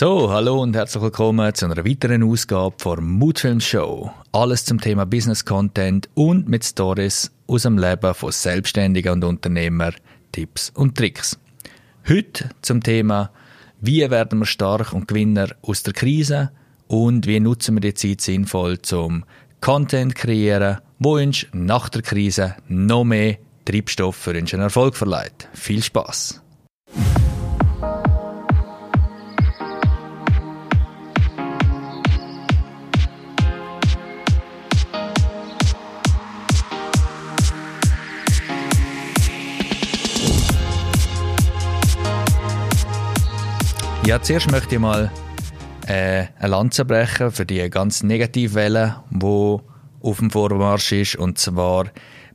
So, hallo und herzlich willkommen zu einer weiteren Ausgabe der Moodfilm Show. Alles zum Thema Business Content und mit Stories aus dem Leben von Selbstständigen und Unternehmern, Tipps und Tricks. Heute zum Thema, wie werden wir stark und Gewinner aus der Krise und wie nutzen wir die Zeit sinnvoll zum Content kreieren, wo uns nach der Krise noch mehr Treibstoff für unseren Erfolg verleiht. Viel Spaß! Ja, zuerst möchte ich mal äh, eine Lanze brechen für die ganz Negativwelle, die auf dem Vormarsch ist, und zwar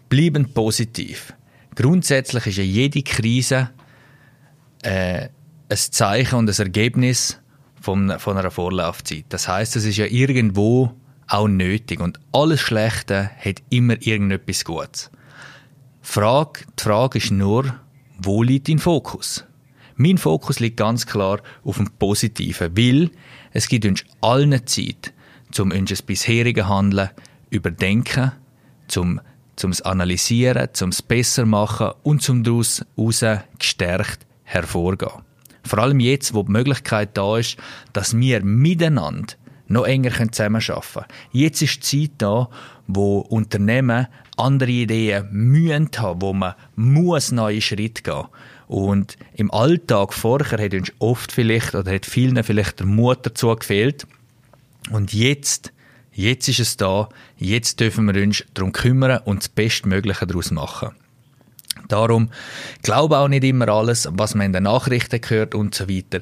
bleibend positiv. Grundsätzlich ist ja jede Krise äh, ein Zeichen und ein Ergebnis von, von einer Vorlaufzeit. Das heißt, es ist ja irgendwo auch nötig und alles Schlechte hat immer irgendetwas Gutes. Frage, die Frage ist nur, wo liegt dein Fokus? Mein Fokus liegt ganz klar auf dem Positiven, weil es gibt uns allen Zeit, um unser bisheriges Handeln überdenken, zum zum analysieren, zum besser machen und zum daraus gestärkt hervorgehen. Vor allem jetzt, wo die Möglichkeit da ist, dass wir miteinander noch enger zusammenarbeiten können. Jetzt ist die Zeit da, wo Unternehmen andere Ideen mühen haben, wo man muss neue Schritte gehen und im Alltag vorher hat uns oft vielleicht oder hat vielen vielleicht der Mut dazu gefehlt. Und jetzt, jetzt ist es da, jetzt dürfen wir uns darum kümmern und das Bestmögliche daraus machen. Darum glaube auch nicht immer alles, was man in den Nachrichten hört und so weiter.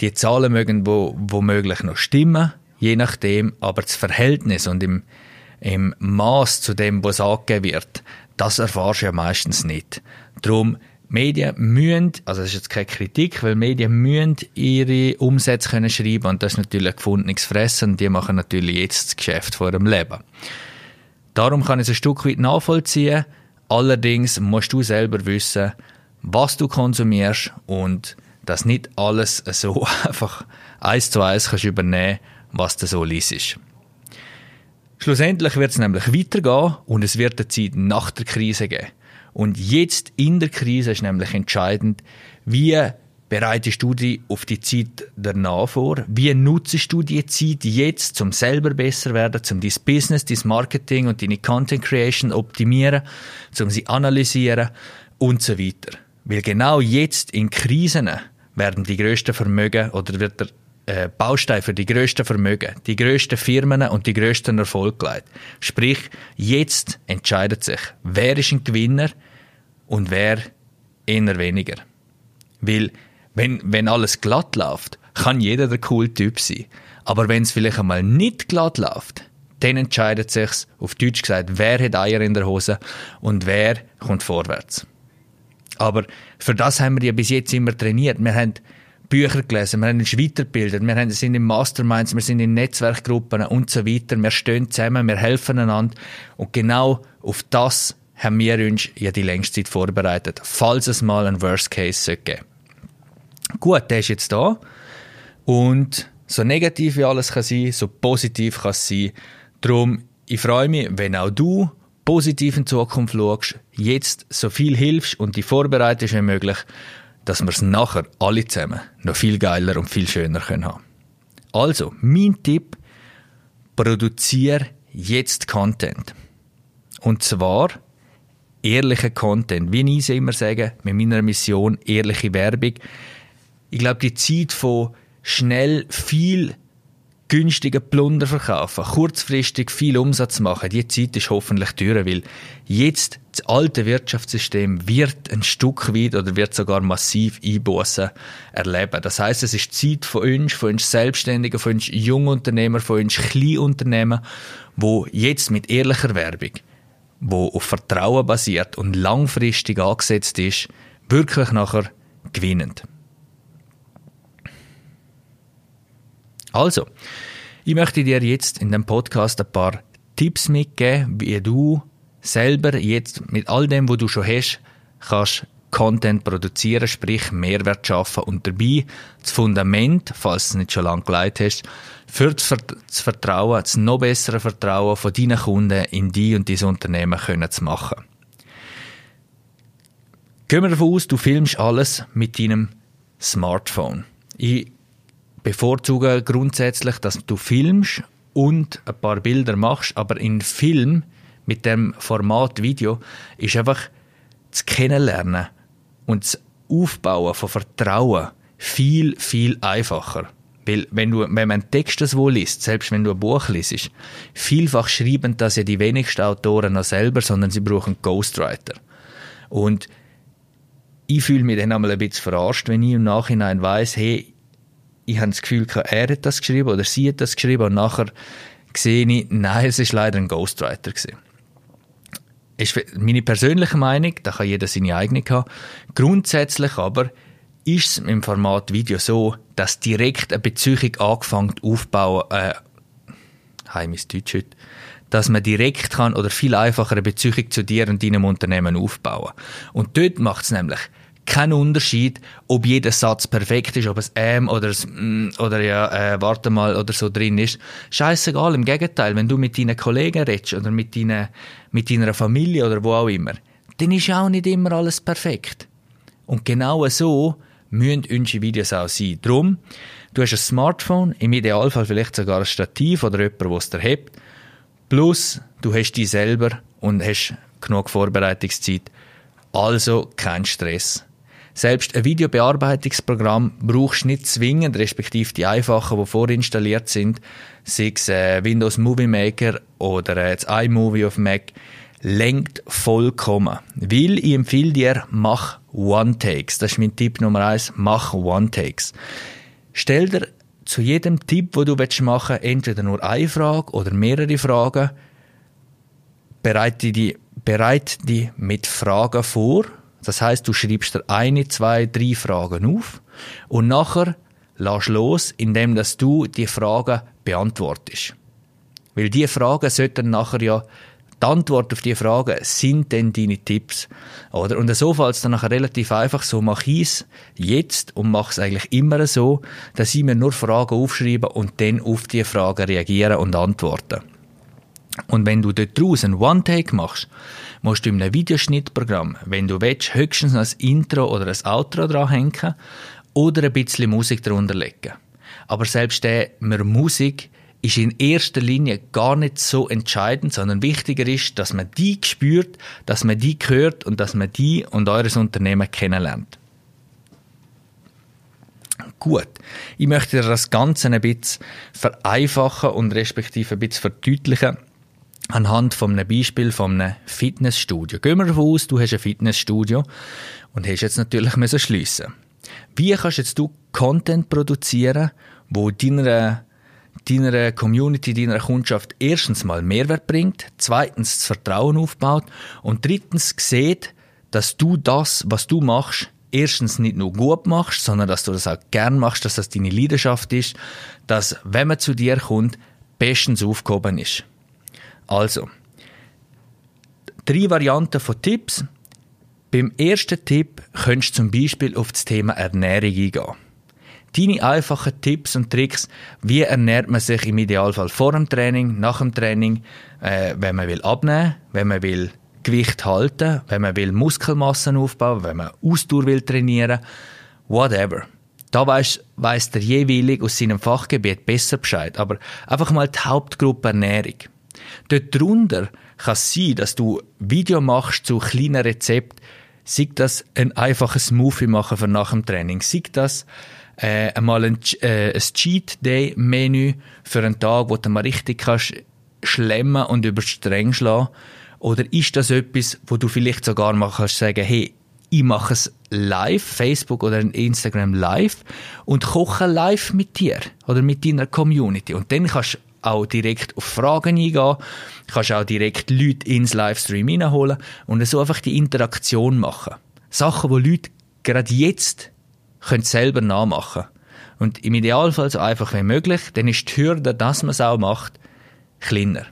Die Zahlen mögen wo, womöglich noch stimmen, je nachdem, aber das Verhältnis und im, im Maß zu dem, was angegeben wird, das erfahrst du ja meistens nicht. Darum Medien müssen, also das ist jetzt keine Kritik, weil Medien müssen ihre Umsätze können schreiben und das ist natürlich gefundenes Fressen und die machen natürlich jetzt das Geschäft vor ihrem Leben. Darum kann ich es ein Stück weit nachvollziehen. Allerdings musst du selber wissen, was du konsumierst und dass nicht alles so einfach eins zu eins kannst übernehmen, was du so liest. Schlussendlich wird es nämlich weitergehen und es wird eine Zeit nach der Krise geben. Und jetzt in der Krise ist nämlich entscheidend, wie bereitest du dich auf die Zeit danach vor? Wie nutzt du die Zeit jetzt, um selber besser werden, um dein Business, dein Marketing und deine Content Creation optimieren, um sie analysieren und so weiter? Weil genau jetzt in Krisen werden die größten Vermögen oder wird der äh, Baustein für die größten Vermögen, die größten Firmen und die größten Erfolg gelegt. Sprich, jetzt entscheidet sich, wer ist ein Gewinner und wer eher weniger. Weil, wenn, wenn alles glatt läuft, kann jeder der coole Typ sein. Aber wenn es vielleicht einmal nicht glatt läuft, dann entscheidet sich's, auf Deutsch gesagt, wer hat Eier in der Hose und wer kommt vorwärts. Aber für das haben wir ja bis jetzt immer trainiert. Wir haben Bücher gelesen, wir haben uns weitergebildet, wir sind in Masterminds, wir sind in Netzwerkgruppen und so weiter. Wir stehen zusammen, wir helfen einander. Und genau auf das haben wir uns ja die längste Zeit vorbereitet, falls es mal ein Worst Case geben Gut, der ist jetzt da. Und so negativ wie alles kann sein, so positiv kann es sein. Darum, ich freue mich, wenn auch du positiv in Zukunft schaust, jetzt so viel hilfst und die vorbereitest wie möglich dass wir es nachher alle zusammen noch viel geiler und viel schöner können haben. Also, mein Tipp, produziere jetzt Content. Und zwar ehrliche Content. Wie ich immer sage, mit meiner Mission ehrliche Werbung. Ich glaube, die Zeit von schnell viel günstigen Plunder verkaufen, kurzfristig viel Umsatz machen, die Zeit ist hoffentlich teurer, weil jetzt das alte Wirtschaftssystem wird ein Stück weit oder wird sogar massiv Einbußen erleben. Das heißt, es ist Zeit von uns, von uns Selbstständigen, von uns Jungunternehmer, von uns Kleinunternehmen, wo jetzt mit ehrlicher Werbung, wo auf Vertrauen basiert und langfristig angesetzt ist, wirklich nachher gewinnend. Also, ich möchte dir jetzt in dem Podcast ein paar Tipps mitgeben, wie du selber jetzt mit all dem, was du schon hast, kannst Content produzieren, sprich Mehrwert schaffen und dabei das Fundament, falls du es nicht schon lange geleitet hast, für das Vertrauen, das noch bessere Vertrauen von deinen Kunden in die und dieses Unternehmen können zu machen. Gehen wir davon aus, du filmst alles mit deinem Smartphone. Ich bevorzuge grundsätzlich, dass du filmst und ein paar Bilder machst, aber in Film mit dem Format Video ist einfach das Kennenlernen und das Aufbauen von Vertrauen viel, viel einfacher. Weil wenn, du, wenn man einen Text das wohl liest, selbst wenn du ein Buch liest, vielfach schreiben das ja die wenigsten Autoren noch selber, sondern sie brauchen Ghostwriter. Und ich fühle mich dann einmal ein bisschen verarscht, wenn ich im Nachhinein weiß, hey, ich habe das Gefühl, er hat das geschrieben oder sie hat das geschrieben und nachher sehe ich, nein, es ist leider ein Ghostwriter gewesen ist meine persönliche Meinung, da kann jeder seine eigene haben. Grundsätzlich aber ist es im Format Video so, dass direkt eine Beziehung angefangen aufbauen, äh, heim ist Deutsch heute, dass man direkt kann oder viel einfacher eine Beziehung zu dir und deinem Unternehmen aufbauen. Und dort macht es nämlich keinen Unterschied, ob jeder Satz perfekt ist, ob es ähm oder es, mm, oder ja, äh, warte mal oder so drin ist. Scheißegal, im Gegenteil, wenn du mit deinen Kollegen redest oder mit, deinen, mit deiner Familie oder wo auch immer, dann ist auch nicht immer alles perfekt. Und genau so müssen unsere Videos auch sein. Drum, du hast ein Smartphone, im Idealfall vielleicht sogar ein Stativ oder jemand, der es dir hebt, plus du hast dich selber und hast genug Vorbereitungszeit, also kein Stress. Selbst ein Videobearbeitungsprogramm brauchst du nicht zwingend, respektive die einfachen, die vorinstalliert sind, sei es äh, Windows Movie Maker oder äh, das iMovie auf Mac, lenkt vollkommen. Weil ich empfehle dir, mach One-Takes. Das ist mein Tipp Nummer eins. Mach One-Takes. Stell dir zu jedem Tipp, wo du machen willst, entweder nur eine Frage oder mehrere Fragen. Bereite die, bereite die mit Fragen vor das heißt, du schreibst dir eine, zwei, drei Fragen auf und nachher lass los, indem dass du die Fragen beantwortest. Weil die Fragen sollten nachher ja die Antwort auf die Fragen sind denn deine Tipps, oder? Und so fällt es dann nachher relativ einfach. So mache ich es jetzt und mache es eigentlich immer so, dass ich mir nur Fragen aufschreibe und dann auf die Fragen reagiere und antworte. Und wenn du dort draußen One-Take machst, musst du in einem Videoschnittprogramm, wenn du willst, höchstens ein Intro oder ein Outro dranhängen oder ein bisschen Musik darunter legen. Aber selbst der Musik ist in erster Linie gar nicht so entscheidend, sondern wichtiger ist, dass man die spürt, dass man die hört und dass man die und eures Unternehmen kennenlernt. Gut, ich möchte das Ganze ein bisschen vereinfachen und respektive ein bisschen verdeutlichen anhand von einem Beispiel von einem Fitnessstudio. Gehen wir davon aus, du hast ein Fitnessstudio und hast jetzt natürlich müssen schliessen. Wie kannst jetzt du Content produzieren, wo deiner deiner Community, deiner Kundschaft erstens mal Mehrwert bringt, zweitens das Vertrauen aufbaut und drittens sieht, dass du das, was du machst, erstens nicht nur gut machst, sondern dass du das auch gern machst, dass das deine Leidenschaft ist, dass, wenn man zu dir kommt, bestens aufgehoben ist. Also, drei Varianten von Tipps. Beim ersten Tipp könntest du zum Beispiel auf das Thema Ernährung eingehen. Deine einfachen Tipps und Tricks, wie ernährt man sich im Idealfall vor dem Training, nach dem Training, äh, wenn man will abnehmen, wenn man will Gewicht halten, wenn man will Muskelmassen aufbauen, wenn man Ausdauer will trainieren, whatever. Da weiss, weiss der jeweilig aus seinem Fachgebiet besser Bescheid. Aber einfach mal die Hauptgruppe Ernährung. Dort drunter kann es sein, dass du Video machst zu kleinen Rezepten, sei das ein einfaches Smoothie machen für nach dem Training, sei das äh, einmal ein, äh, ein Cheat Day Menü für einen Tag, wo du mal richtig kannst schlemmen und über streng schlagen. Oder ist das etwas, wo du vielleicht sogar mal kannst sagen, hey, ich mache es live, Facebook oder Instagram live und koche live mit dir oder mit deiner Community. Und dann kannst auch direkt auf Fragen eingehen, kannst auch direkt Leute ins Livestream hineinholen und so einfach die Interaktion machen. Sachen, wo Leute gerade jetzt können selber nachmachen Und im Idealfall so einfach wie möglich, dann ist die Hürde, dass man es auch macht, kleiner.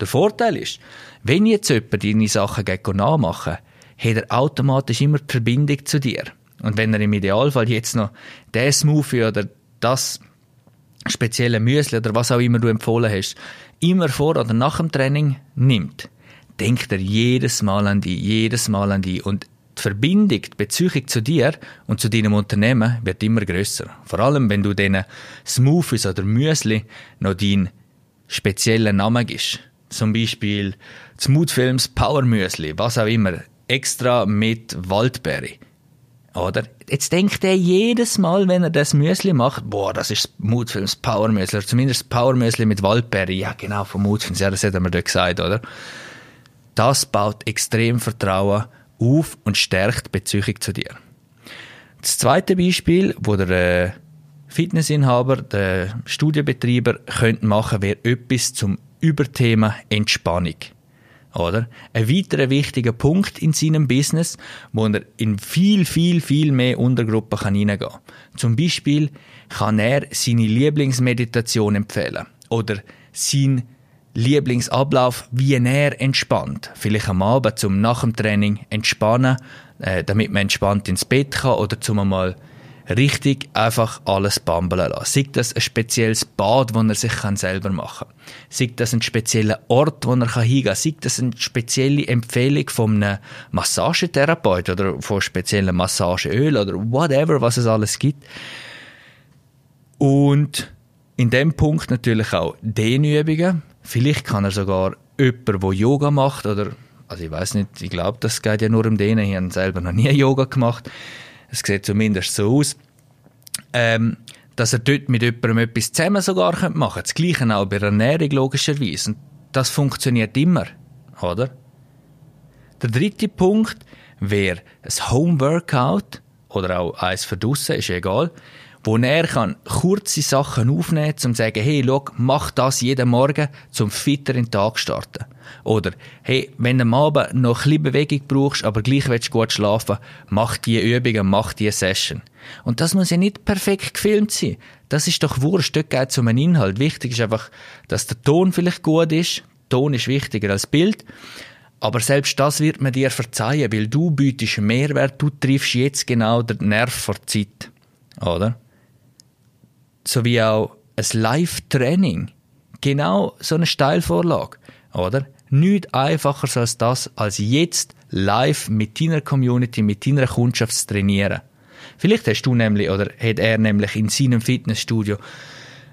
Der Vorteil ist, wenn jetzt jemand deine Sachen nachmachen hat er automatisch immer die Verbindung zu dir. Und wenn er im Idealfall jetzt noch der Smoothie oder das spezielle Müsli oder was auch immer du empfohlen hast, immer vor oder nach dem Training nimmt, denkt er jedes Mal an dich, jedes Mal an dich. Und die Verbindung, die Beziehung zu dir und zu deinem Unternehmen wird immer größer. Vor allem, wenn du diesen Smoothies oder Müsli noch deinen speziellen Namen gibst. Zum Beispiel Smoothfilms Power Müsli, was auch immer, extra mit Waldbeere. Oder? Jetzt denkt er jedes Mal, wenn er das Müsli macht, boah, das ist Moodfilms Power Müsli, oder zumindest Power Müsli mit Waldbeere. Ja, genau, von Moodfilms, ja, das hat er mir gesagt, oder? Das baut extrem Vertrauen auf und stärkt Beziehung zu dir. Das zweite Beispiel, wo der äh, Fitnessinhaber, der Studienbetreiber könnte machen, wäre etwas zum Überthema Entspannung. Oder? Ein weiterer wichtiger Punkt in seinem Business, wo er in viel, viel, viel mehr Untergruppen kann hineingehen kann. Zum Beispiel kann er seine Lieblingsmeditation empfehlen. Oder sein Lieblingsablauf, wie er entspannt. Vielleicht am Abend zum nach dem Training entspannen, äh, damit man entspannt ins Bett kann oder zum einmal richtig einfach alles bambeln lassen. Sei das ein spezielles Bad, das er sich selber machen kann. Sei das ein spezieller Ort, wo er hingehen kann. Sei das eine spezielle Empfehlung von einem Massagetherapeut oder von speziellen Massageöl oder whatever, was es alles gibt. Und in dem Punkt natürlich auch Dehnübungen. Vielleicht kann er sogar jemand, der Yoga macht oder also ich weiß nicht, ich glaube, das geht ja nur um denen. Ich habe selber noch nie Yoga gemacht. Es sieht zumindest so aus. Ähm, dass er dort mit jemandem etwas zusammen sogar machen könnte. Das Gleiche auch bei der Ernährung logischerweise. Und das funktioniert immer, oder? Der dritte Punkt wäre ein Home-Workout oder auch eins für ist egal, wo er kann kurze Sachen aufnehmen kann, um zu sagen, hey, schau, mach das jeden Morgen, zum fitter in den Tag starten. Oder, hey, wenn du am Abend noch ein bisschen Bewegung brauchst, aber gleich willst du gut schlafen, mach die Übungen, mach die Session. Und das muss ja nicht perfekt gefilmt sein. Das ist doch wurscht, dort geht es um einen Inhalt. Wichtig ist einfach, dass der Ton vielleicht gut ist. Ton ist wichtiger als Bild. Aber selbst das wird man dir verzeihen, weil du bietest Mehrwert, du triffst jetzt genau den Nerv vor Zeit. Oder? Sowie auch ein Live-Training. Genau so eine Steilvorlage. Oder? Nichts einfacher als das, als jetzt live mit deiner Community, mit deiner Kundschaft zu trainieren. Vielleicht hast du nämlich, oder hat er nämlich in seinem Fitnessstudio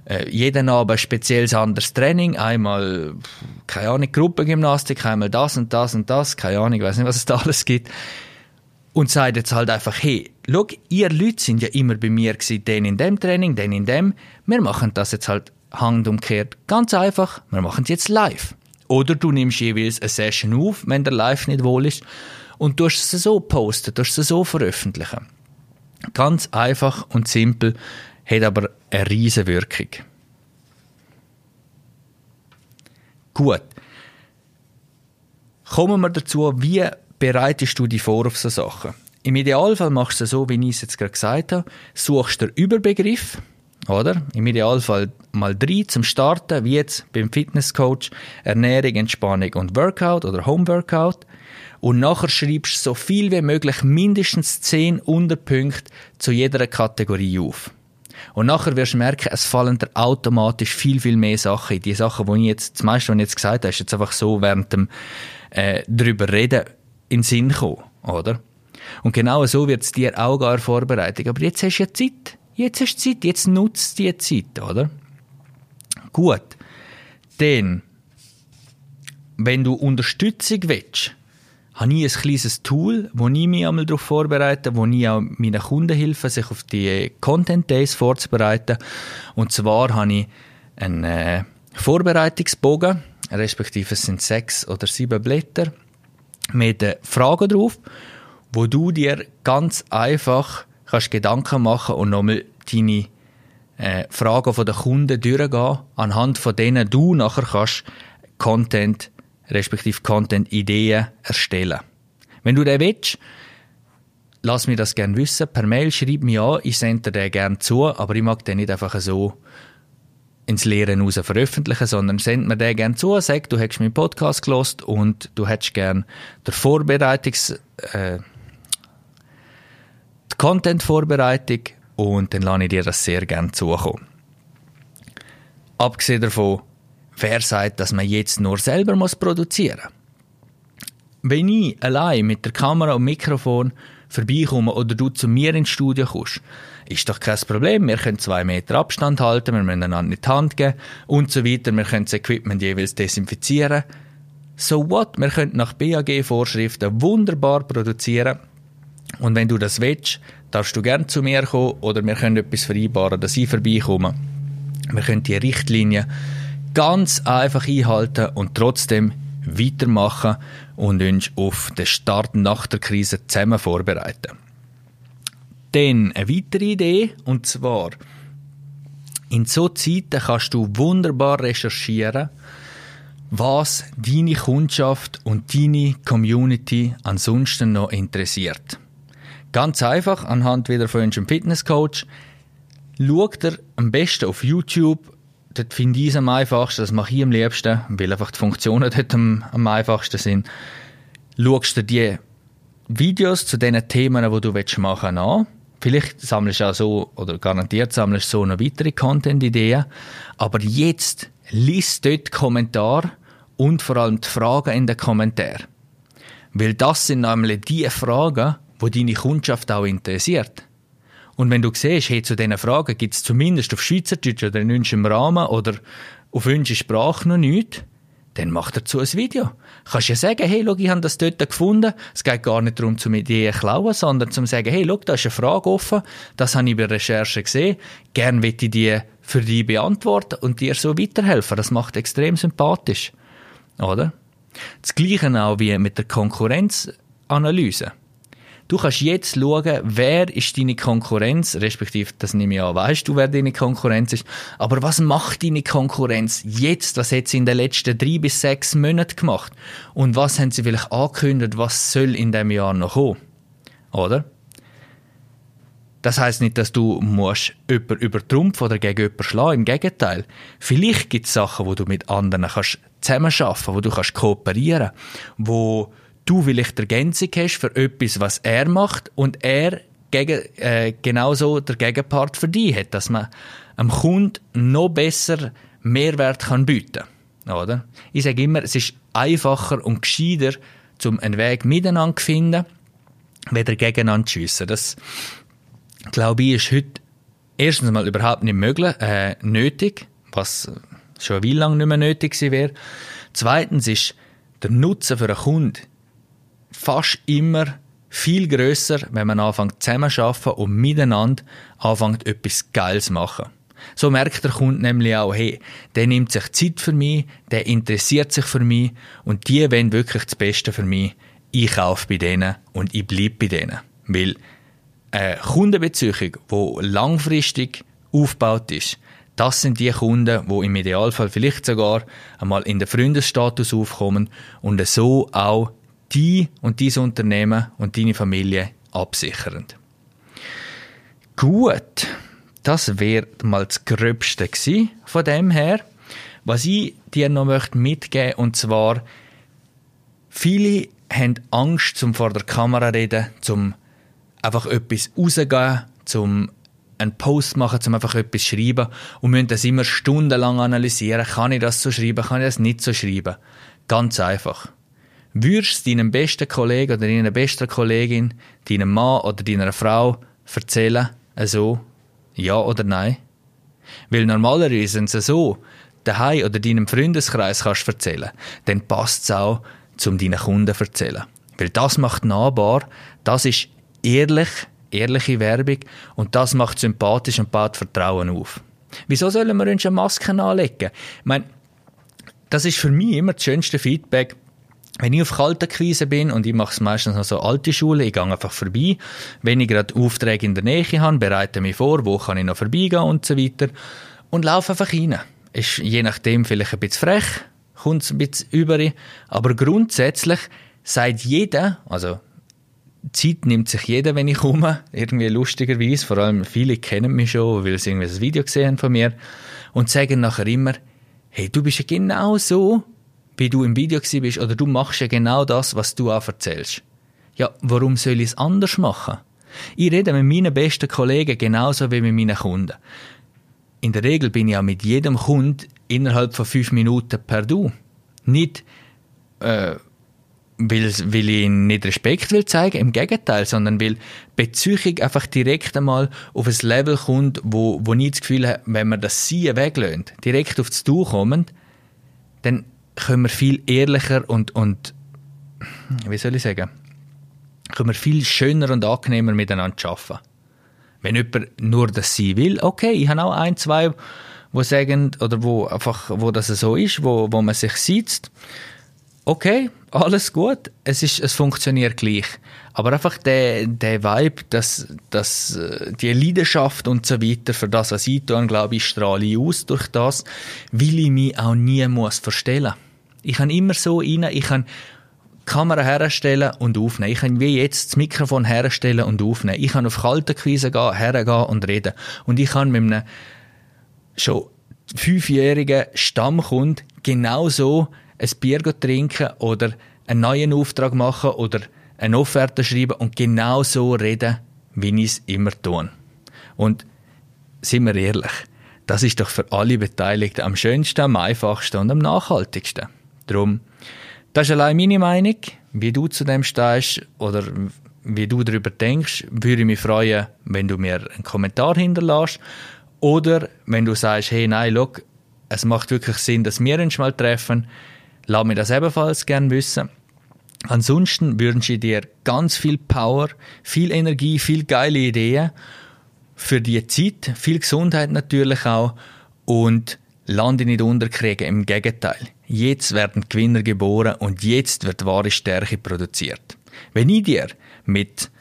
äh, jeden Abend ein spezielles anderes Training. Einmal, keine Ahnung, Gruppengymnastik, einmal das und das und das, keine Ahnung, ich weiß nicht, was es da alles gibt. Und sagt jetzt halt einfach, hey, schau, ihr Leute sind ja immer bei mir gewesen, den in dem Training, den in dem. Wir machen das jetzt halt handumkehrt. Ganz einfach, wir machen es jetzt live. Oder du nimmst jeweils eine Session auf, wenn der Live nicht wohl ist, und tust es so posten, tust es so veröffentlichen. Ganz einfach und simpel, hat aber eine riesige Wirkung. Gut. Kommen wir dazu, wie bereitest du dich vor auf so Sachen? Im Idealfall machst du es so, wie ich es jetzt gerade gesagt habe. Suchst den Überbegriff, oder? Im Idealfall mal drei zum Starten, wie jetzt beim Fitnesscoach, Ernährung, Entspannung und Workout oder Homeworkout. Und nachher schreibst du so viel wie möglich mindestens zehn Unterpunkte zu jeder Kategorie auf. Und nachher wirst du merken, es fallen dir automatisch viel, viel mehr Sachen. Die Sachen, die ich jetzt, das meiste, was ich jetzt gesagt habe, ist jetzt einfach so während dem äh, drüber reden in den Sinn kommen, oder? Und genau so wird es dir auch gar vorbereitet. Aber jetzt hast du ja Zeit. Jetzt hast du Zeit, jetzt nutzt die Zeit, oder? Gut. Denn, wenn du Unterstützung willst, habe ich ein kleines Tool, wo ich mich einmal darauf vorbereite, wo ich auch meinen Kunden helfe, sich auf die Content Days vorzubereiten. Und zwar habe ich einen äh, Vorbereitungsbogen, respektive es sind sechs oder sieben Blätter, mit Fragen drauf, wo du dir ganz einfach kannst Gedanken machen und nochmal deine äh, Fragen von den Kunden durchgehen, anhand von denen du nachher kannst Content respektive Content-Ideen erstellen. Wenn du den willst, lass mir das gerne wissen. Per Mail schreib mir an, ich sende dir gerne zu, aber ich mag den nicht einfach so ins Lehren raus veröffentlichen, sondern send mir den gerne zu, sag, du hättest meinen Podcast gelost und du hättest gerne der Vorbereitungs, äh, die Content-Vorbereitung und dann lasse ich dir das sehr gerne zukommen. Abgesehen davon, wer sagt, dass man jetzt nur selber muss produzieren muss? Wenn ich allein mit der Kamera und Mikrofon vorbeikomme oder du zu mir ins Studio kommst, ist doch kein Problem. Wir können zwei Meter Abstand halten, wir müssen einander nicht die Hand geben und so weiter. Wir können das Equipment jeweils desinfizieren. So what? Wir können nach BAG-Vorschriften wunderbar produzieren. Und wenn du das willst, darfst du gerne zu mir kommen oder wir können etwas vereinbaren, dass ich vorbeikomme. Wir können die Richtlinien ganz einfach einhalten und trotzdem weitermachen und uns auf den Start nach der Krise zusammen vorbereiten. Dann eine weitere Idee, und zwar, in so Zeiten kannst du wunderbar recherchieren, was deine Kundschaft und deine Community ansonsten noch interessiert. Ganz einfach, anhand wieder von unserem Fitnesscoach, schaut er am besten auf YouTube, dort finde ich es am einfachsten, das mache ich am liebsten, weil einfach die Funktionen dort am, am einfachsten sind. Schaust du die Videos zu den Themen, die du machen willst, an Vielleicht sammelst du auch so, oder garantiert sammelst du so noch weitere Content-Ideen. Aber jetzt liest dort Kommentar und vor allem die Fragen in den Kommentaren. Weil das sind nämlich die Fragen, die deine Kundschaft auch interessiert. Und wenn du siehst, hey, zu diesen Fragen gibt es zumindest auf Schweizerdeutsch oder in unserem Rahmen oder auf unsere Sprache noch nichts, dann mach dazu ein Video. Kannst ja sagen, hey, schau, ich habe das dort gefunden. Es geht gar nicht darum, zum Ideen zu klauen, sondern zum sagen, hey, schau, da ist eine Frage offen. Das habe ich bei der Recherche gesehen. Gern möchte ich die für dich beantworten und dir so weiterhelfen. Das macht extrem sympathisch. Oder? Das Gleiche auch wie mit der Konkurrenzanalyse. Du kannst jetzt schauen, wer ist deine Konkurrenz, respektive, das nehme ich an, weißt du, wer deine Konkurrenz ist. Aber was macht deine Konkurrenz jetzt? Was hat sie in den letzten drei bis sechs Monaten gemacht? Und was haben sie vielleicht angekündigt, was soll in dem Jahr noch kommen? Oder? Das heißt nicht, dass du musst jemanden übertrumpfen oder gegen jemanden schlagen. Im Gegenteil. Vielleicht gibt es Sachen, wo du mit anderen kannst zusammenarbeiten, wo du kannst kooperieren, wo du vielleicht Ergänzung hast für etwas, was er macht und er gegen, äh, genauso der Gegenpart für dich hat, dass man einem Kunden noch besser Mehrwert kann bieten oder? Ich sage immer, es ist einfacher und gescheiter, zum einen Weg miteinander zu finden, weder gegeneinander zu schiessen. Das, glaube ich, ist heute erstens mal überhaupt nicht möglich, äh, nötig, was schon wie lange nicht mehr nötig wäre. Zweitens ist der Nutzen für einen Kunden fast immer viel größer, wenn man anfängt zusammenzuarbeiten und miteinander anfängt etwas Geiles machen. So merkt der Kunde nämlich auch, hey, der nimmt sich Zeit für mich, der interessiert sich für mich und die wollen wirklich das Beste für mich. Ich kaufe bei denen und ich bleibe bei denen. Weil eine Kundenbeziehung, die langfristig aufgebaut ist, das sind die Kunden, die im Idealfall vielleicht sogar einmal in den Freundesstatus aufkommen und so auch die und dieses Unternehmen und deine Familie absichern. Gut, das wäre mal das Gröbste von dem her. Was ich dir noch möchte mitgeben und zwar viele haben Angst zum vor der Kamera reden, zum einfach etwas rausgehen, zum einen Post machen, zum einfach etwas schreiben und müssen das immer stundenlang analysieren. Kann ich das so schreiben? Kann ich das nicht so schreiben? Ganz einfach. Würdest du deinem besten Kollegen oder deiner besten Kollegin, deinem Mann oder deiner Frau erzählen, also ja oder nein? Weil normalerweise, wenn es so daheim oder deinem Freundeskreis kannst erzählen, dann passt es auch, zum deinen Kunden erzählen. Weil das macht nahbar, das ist ehrlich, ehrliche Werbung und das macht sympathisch und baut Vertrauen auf. Wieso sollen wir uns eine Maske anlegen? Ich meine, das ist für mich immer das schönste Feedback, wenn ich auf Kaltakquise bin, und ich mache es meistens noch so alte Schule, ich gehe einfach vorbei, wenn ich gerade Aufträge in der Nähe habe, bereite mich vor, wo kann ich noch vorbeigehen und so weiter, und laufe einfach rein. Ist je nachdem vielleicht ein bisschen frech, kommt es ein bisschen über, aber grundsätzlich sagt jeder, also Zeit nimmt sich jeder, wenn ich komme, irgendwie lustigerweise, vor allem viele kennen mich schon, weil sie irgendwie ein Video gesehen haben von mir, und sagen nachher immer, hey, du bist ja genau so, wie du im Video bist, oder du machst ja genau das, was du auch erzählst. Ja, warum soll ich es anders machen? Ich rede mit meinen besten Kollegen genauso wie mit meinen Kunden. In der Regel bin ich auch mit jedem Kunden innerhalb von fünf Minuten per Du. Nicht, äh, weil, weil ich nicht Respekt will zeigen, im Gegenteil, sondern weil Beziehung einfach direkt einmal auf ein Level kommt, wo, wo ich das Gefühl habe, wenn wir das Sie weglöhnt, direkt auf das Du kommen, dann können wir viel ehrlicher und, und wie soll ich sagen, können wir viel schöner und angenehmer miteinander arbeiten. Wenn jemand nur das Sie will, okay, ich habe auch ein, zwei, wo sagen, oder wo einfach, wo das so ist, wo, wo man sich sitzt, okay, alles gut, es, ist, es funktioniert gleich. Aber einfach der, der Vibe, dass, dass, äh, die Leidenschaft und so weiter für das, was ich tue, glaube ich, strahle ich aus durch das, weil ich mich auch nie muss verstellen. Ich kann immer so rein, ich kann Kamera herstellen und aufnehmen. Ich kann wie jetzt das Mikrofon herstellen und aufnehmen. Ich kann auf Kaltenquise gehen, hergehen und reden. Und ich kann mit einem schon fünfjährigen Stammkund genauso ein Bier trinken oder einen neuen Auftrag machen oder eine Offerte schreiben und genau so reden, wie ich es immer tue. Und sind wir ehrlich, das ist doch für alle Beteiligten am schönsten, am einfachsten und am nachhaltigsten. Darum, das ist allein meine Meinung. Wie du zu dem stehst oder wie du darüber denkst, würde ich mich freuen, wenn du mir einen Kommentar hinterlässt. Oder wenn du sagst, hey, nein, look, es macht wirklich Sinn, dass wir uns mal treffen, lass mir das ebenfalls gern wissen. Ansonsten wünsche ich dir ganz viel Power, viel Energie, viel geile Ideen für die Zeit, viel Gesundheit natürlich auch und Lande nicht unterkriegen. Im Gegenteil. Jetzt werden Gewinner geboren und jetzt wird wahre Stärke produziert. Wenn ich dir mit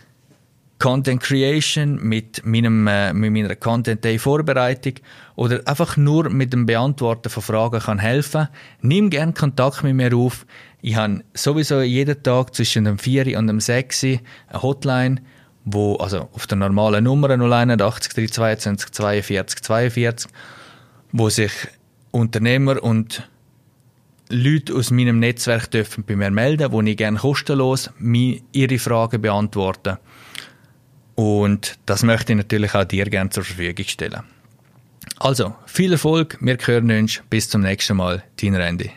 Content Creation, mit, meinem, äh, mit meiner Content Day Vorbereitung oder einfach nur mit dem Beantworten von Fragen kann helfen, nimm gern Kontakt mit mir auf. Ich habe sowieso jeden Tag zwischen dem 4 und dem 6 eine Hotline, wo, also auf der normalen Nummer 081 322 42 42, wo sich Unternehmer und Leute aus meinem Netzwerk dürfen bei mir melden, wo ich gerne kostenlos ihre Fragen beantworte. Und das möchte ich natürlich auch dir gerne zur Verfügung stellen. Also, viel Erfolg, wir hören uns, bis zum nächsten Mal, dein Randy.